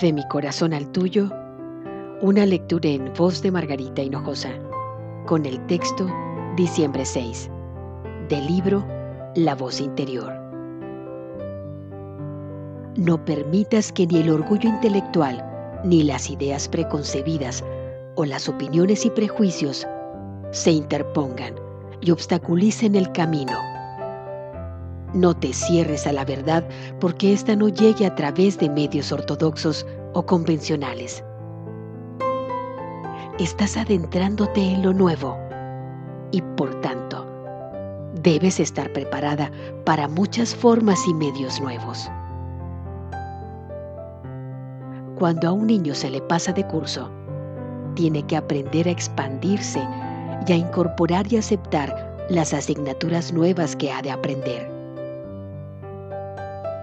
De mi corazón al tuyo, una lectura en voz de Margarita Hinojosa, con el texto Diciembre 6, del libro La voz interior. No permitas que ni el orgullo intelectual, ni las ideas preconcebidas o las opiniones y prejuicios se interpongan y obstaculicen el camino. No te cierres a la verdad porque ésta no llegue a través de medios ortodoxos o convencionales. Estás adentrándote en lo nuevo y por tanto debes estar preparada para muchas formas y medios nuevos. Cuando a un niño se le pasa de curso, tiene que aprender a expandirse y a incorporar y aceptar las asignaturas nuevas que ha de aprender.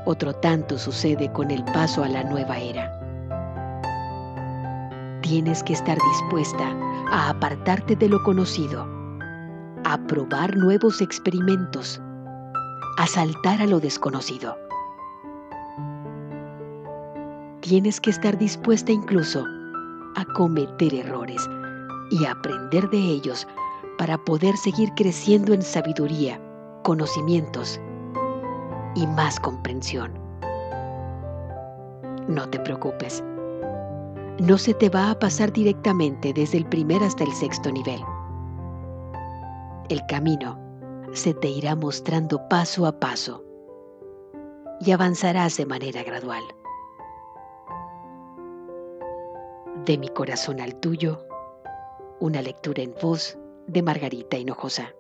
Otro tanto sucede con el paso a la nueva era. Tienes que estar dispuesta a apartarte de lo conocido, a probar nuevos experimentos, a saltar a lo desconocido. Tienes que estar dispuesta incluso a cometer errores y aprender de ellos para poder seguir creciendo en sabiduría, conocimientos y más comprensión. No te preocupes. No se te va a pasar directamente desde el primer hasta el sexto nivel. El camino se te irá mostrando paso a paso y avanzarás de manera gradual. De mi corazón al tuyo, una lectura en voz de Margarita Hinojosa.